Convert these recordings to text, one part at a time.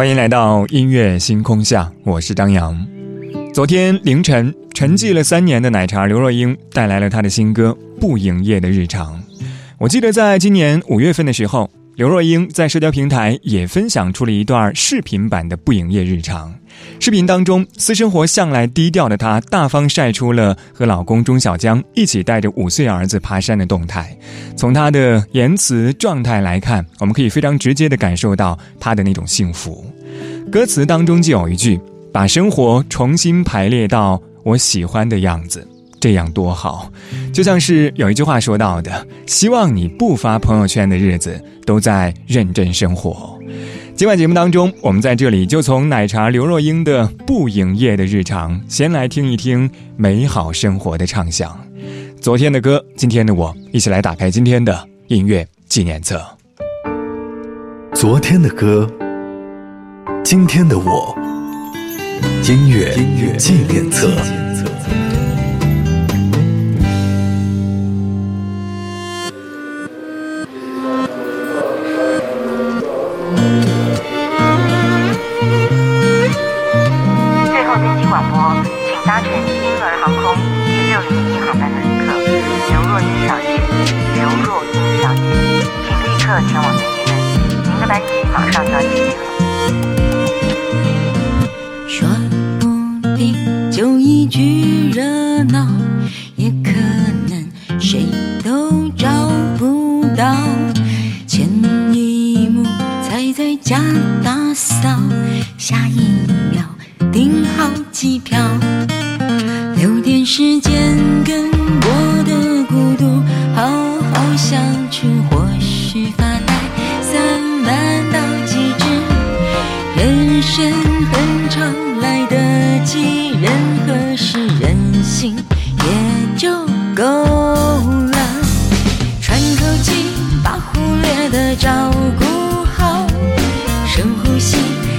欢迎来到音乐星空下，我是张扬。昨天凌晨，沉寂了三年的奶茶刘若英带来了她的新歌《不营业的日常》。我记得在今年五月份的时候，刘若英在社交平台也分享出了一段视频版的《不营业日常》。视频当中，私生活向来低调的她，大方晒出了和老公钟小江一起带着五岁儿子爬山的动态。从她的言辞状态来看，我们可以非常直接的感受到她的那种幸福。歌词当中就有一句：“把生活重新排列到我喜欢的样子，这样多好。”就像是有一句话说到的：“希望你不发朋友圈的日子，都在认真生活。”今晚节目当中，我们在这里就从奶茶刘若英的不营业的日常，先来听一听美好生活的畅想。昨天的歌，今天的我，一起来打开今天的音乐纪念册。昨天的歌，今天的我，音乐纪念册。跟我的孤独好好相处或许发呆散漫到极致人生很长来得及任何事任性也就够了。喘口气把忽略的照顾好深呼吸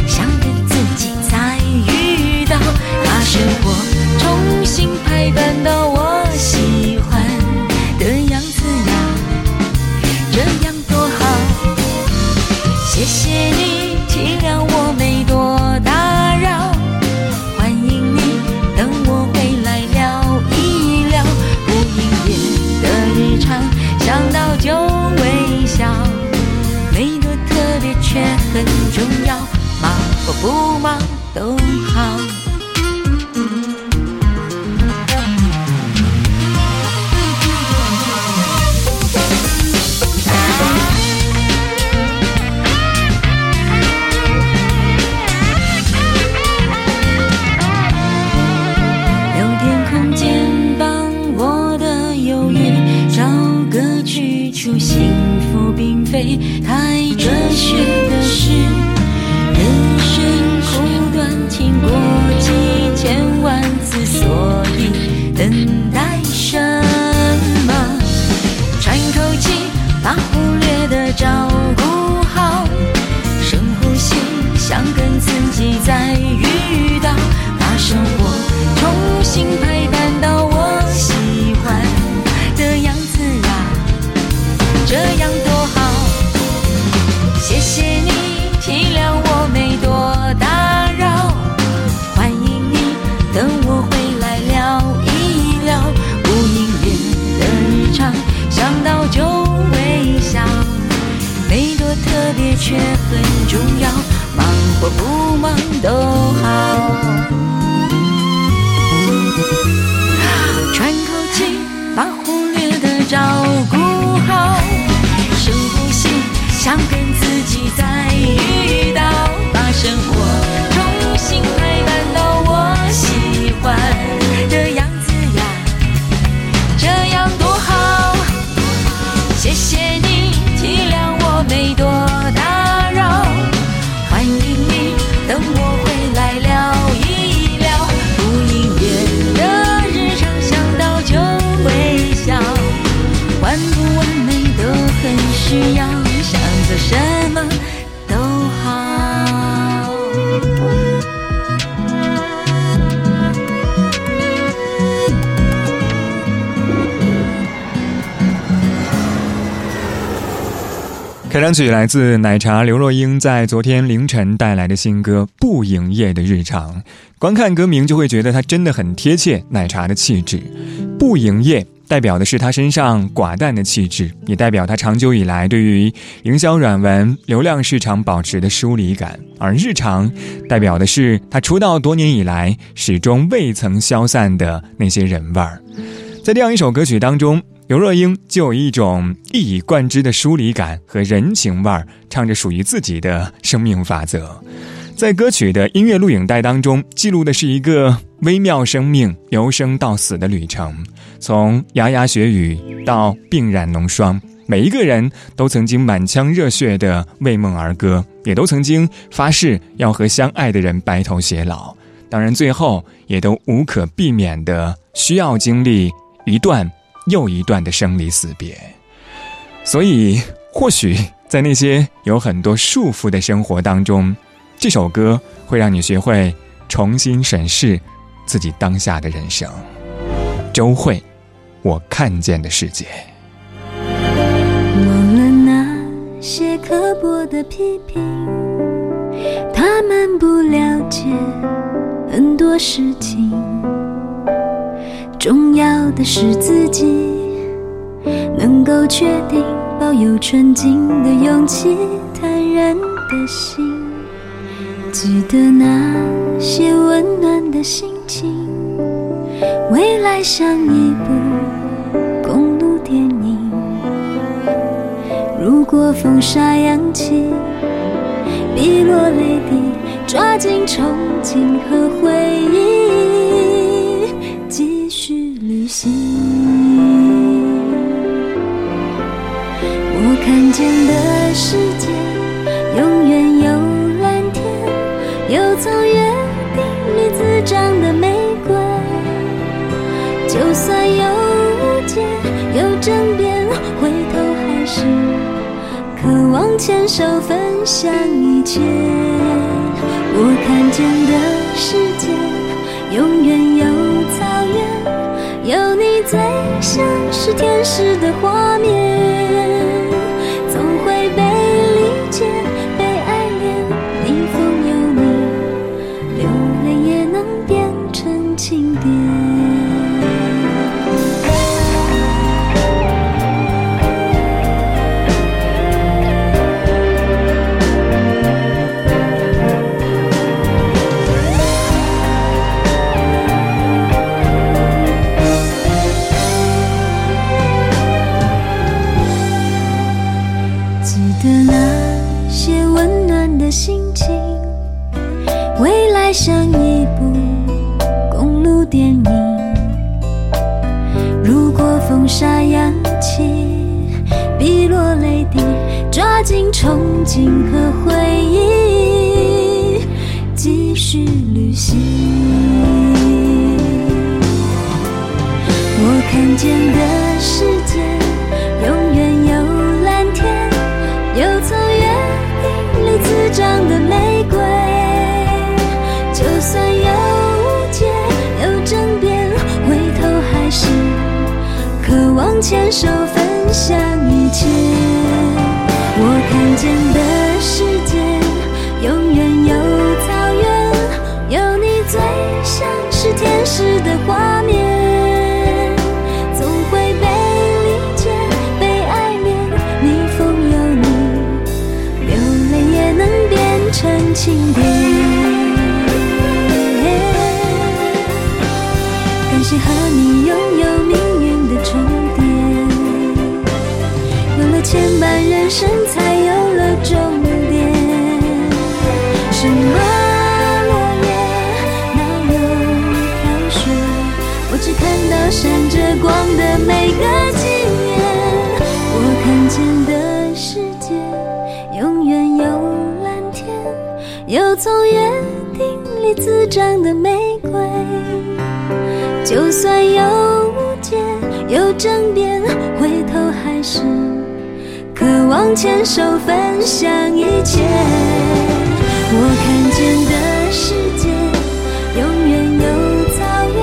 想跟自己再遇到把生活重新排版到 Those 开场曲来自奶茶刘若英在昨天凌晨带来的新歌《不营业的日常》。观看歌名就会觉得它真的很贴切奶茶的气质。不营业代表的是他身上寡淡的气质，也代表他长久以来对于营销软文流量市场保持的疏离感。而日常代表的是他出道多年以来始终未曾消散的那些人味儿。在这样一首歌曲当中。刘若英就有一种一以贯之的疏离感和人情味儿，唱着属于自己的生命法则。在歌曲的音乐录影带当中，记录的是一个微妙生命由生到死的旅程，从牙牙学语到鬓染浓霜，每一个人都曾经满腔热血的为梦而歌，也都曾经发誓要和相爱的人白头偕老。当然，最后也都无可避免的需要经历一段。又一段的生离死别，所以或许在那些有很多束缚的生活当中，这首歌会让你学会重新审视自己当下的人生。周慧，我看见的世界。忘了那些刻薄的批评，他们不了解很多事情。重要的是自己能够确定，保有纯净的勇气，坦然的心。记得那些温暖的心情，未来像一部公路电影。如果风沙扬起，碧落泪滴，抓紧憧憬和回忆。看见的世界永远有蓝天，有曾约定里滋长的玫瑰。就算有误解，有争辩，回头还是渴望牵手分享一切。我看见的世界永远有草原。有你最像是天使的画面，情和回忆，继续旅行。我看见的世界，永远有蓝天，有从约定里滋长的玫瑰。就算有误解，有争辩，回头还是渴望牵手分享一切。间的世界，永远有草原，有你最像是天使的画面，总会被理解，被爱恋，逆风有你，流泪也能变成情感谢和你拥有命运的终点，有了牵绊人生才。什么落叶，哪有飘雪？我只看到闪着光的每个纪念。我看见的世界永远有蓝天，有从约定里滋长的玫瑰。就算有误解，有争辩，回头还是。渴望牵手分享一切，我看见的世界永远有草原，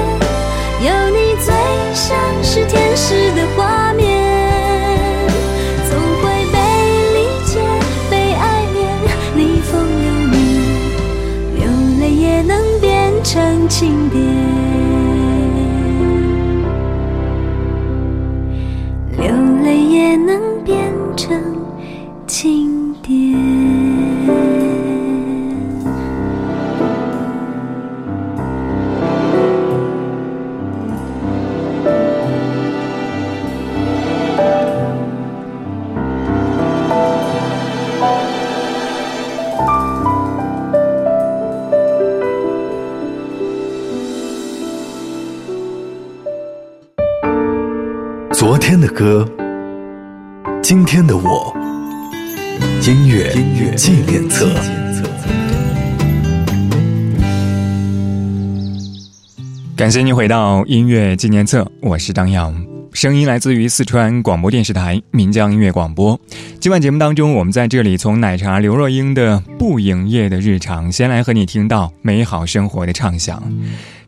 有你最像是天使的画面，总会被理解，被爱恋，逆风流年，流泪也能变成情变。昨天的歌，今天的我，音乐纪念册。感谢您回到音乐纪念册，我是张扬，声音来自于四川广播电视台岷江音乐广播。今晚节目当中，我们在这里从奶茶刘若英的不营业的日常，先来和你听到美好生活的畅想。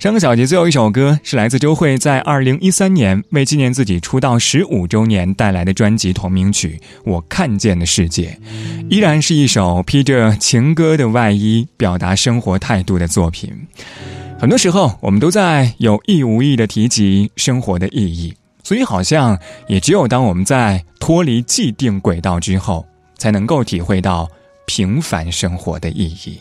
上个小节最后一首歌是来自周蕙在二零一三年为纪念自己出道十五周年带来的专辑同名曲《我看见的世界》，依然是一首披着情歌的外衣，表达生活态度的作品。很多时候，我们都在有意无意的提及生活的意义，所以好像也只有当我们在脱离既定轨道之后，才能够体会到平凡生活的意义。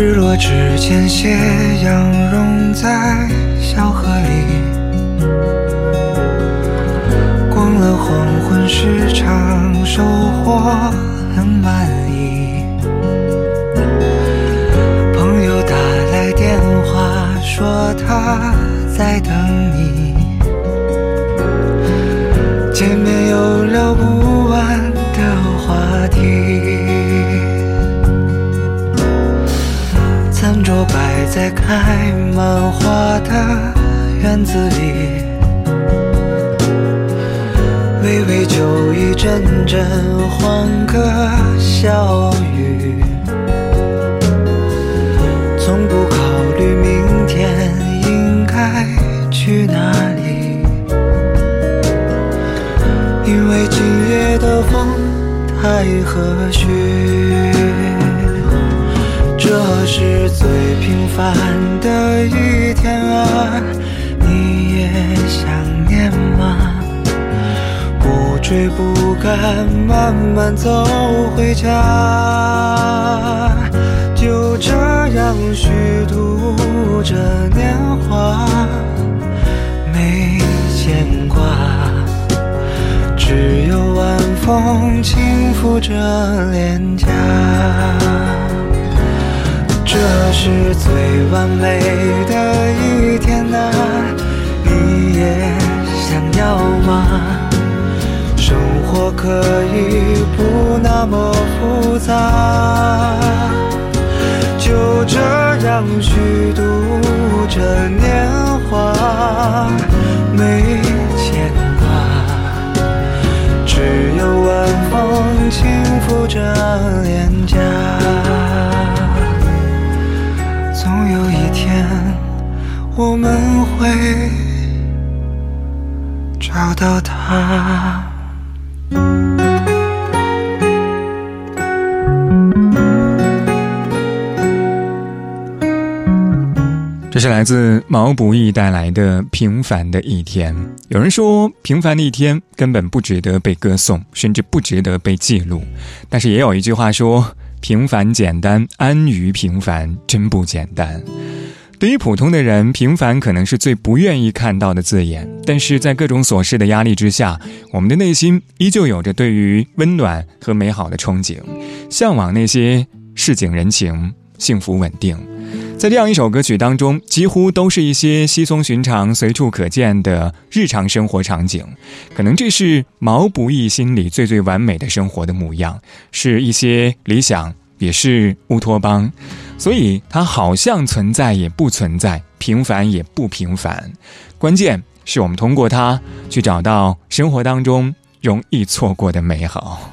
日落之前，斜阳融在小河里，逛了黄昏市场，收获很满说他在等你，见面有聊不完的话题。餐桌摆在开满花的院子里，微微酒意，阵阵欢歌笑语，从不去哪里，因为今夜的风太和煦。这是最平凡的一天啊，你也想念吗？不追不赶，慢慢走回家，就这样虚度着年牵挂，只有晚风轻拂着脸颊。这是最完美的一天啊，你也想要吗？生活可以不那么复杂，就这样虚度着年华，没牵挂，只有晚风轻拂着脸颊。总有一天，我们会找到他。这是来自毛不易带来的《平凡的一天》。有人说，平凡的一天根本不值得被歌颂，甚至不值得被记录。但是也有一句话说：“平凡简单，安于平凡，真不简单。”对于普通的人，平凡可能是最不愿意看到的字眼。但是在各种琐事的压力之下，我们的内心依旧有着对于温暖和美好的憧憬，向往那些市井人情、幸福稳定。在这样一首歌曲当中，几乎都是一些稀松寻常、随处可见的日常生活场景。可能这是毛不易心里最最完美的生活的模样，是一些理想，也是乌托邦。所以，它好像存在也不存在，平凡也不平凡。关键是我们通过它去找到生活当中容易错过的美好。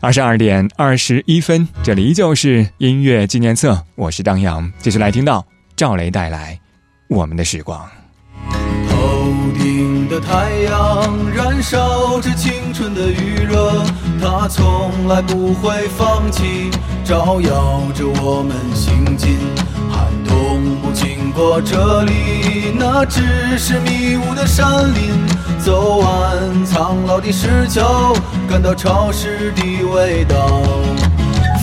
二十二点二十一分，这里依旧是音乐纪念册，我是张扬，继续来听到赵雷带来《我们的时光》。头顶的太阳燃烧着青春的余热，它从来不会放弃，照耀着我们行进。寒冬不经过这里，那只是迷雾的山林。走完苍老的石桥，感到潮湿的味道。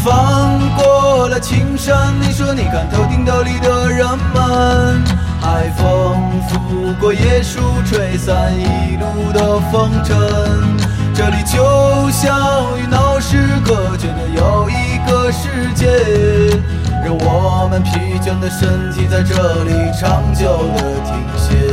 翻过了青山，你说你看头顶斗笠的人们。海风拂过椰树，吹散一路的风尘。这里就像与闹市隔绝的又一个世界，让我们疲倦的身体在这里长久的停歇。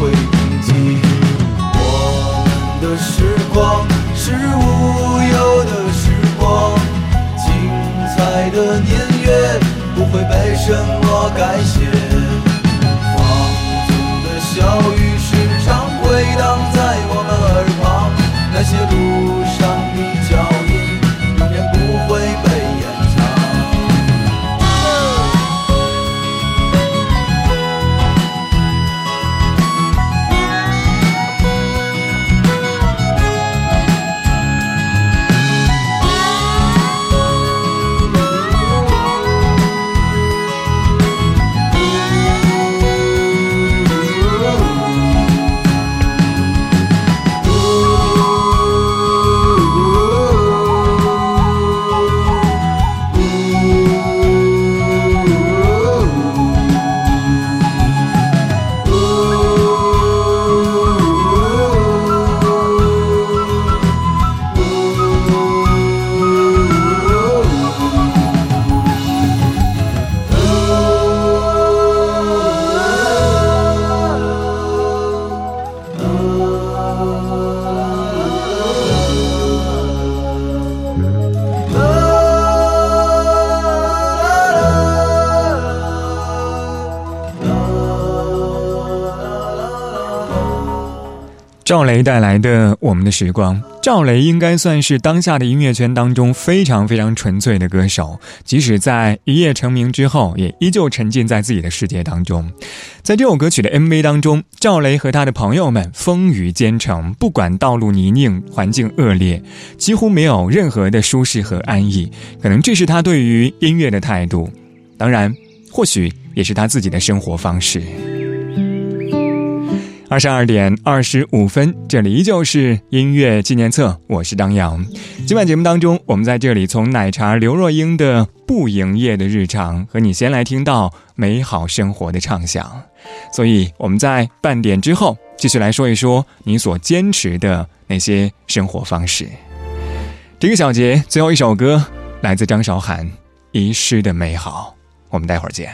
赵雷带来的《我们的时光》，赵雷应该算是当下的音乐圈当中非常非常纯粹的歌手，即使在一夜成名之后，也依旧沉浸在自己的世界当中。在这首歌曲的 MV 当中，赵雷和他的朋友们风雨兼程，不管道路泥泞、环境恶劣，几乎没有任何的舒适和安逸。可能这是他对于音乐的态度，当然，或许也是他自己的生活方式。二十二点二十五分，这里依旧是音乐纪念册，我是张扬。今晚节目当中，我们在这里从奶茶刘若英的不营业的日常，和你先来听到美好生活的畅想。所以我们在半点之后，继续来说一说你所坚持的那些生活方式。这个小节最后一首歌来自张韶涵，《遗失的美好》。我们待会儿见。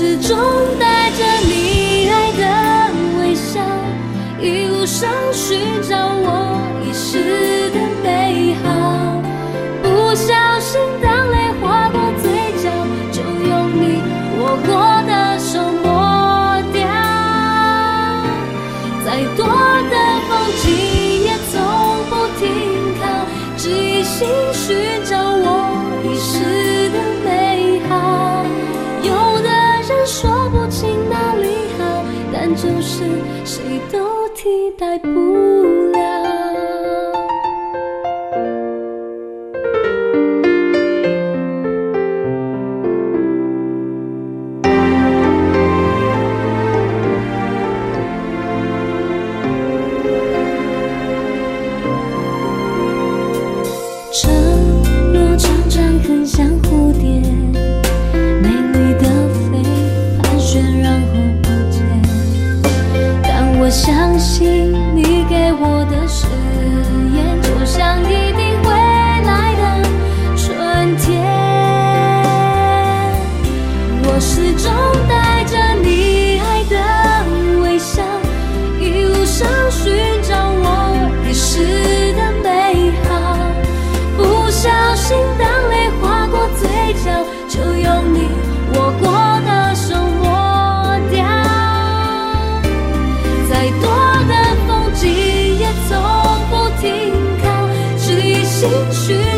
始终带着你爱的微笑，一路上寻找我遗失带不情绪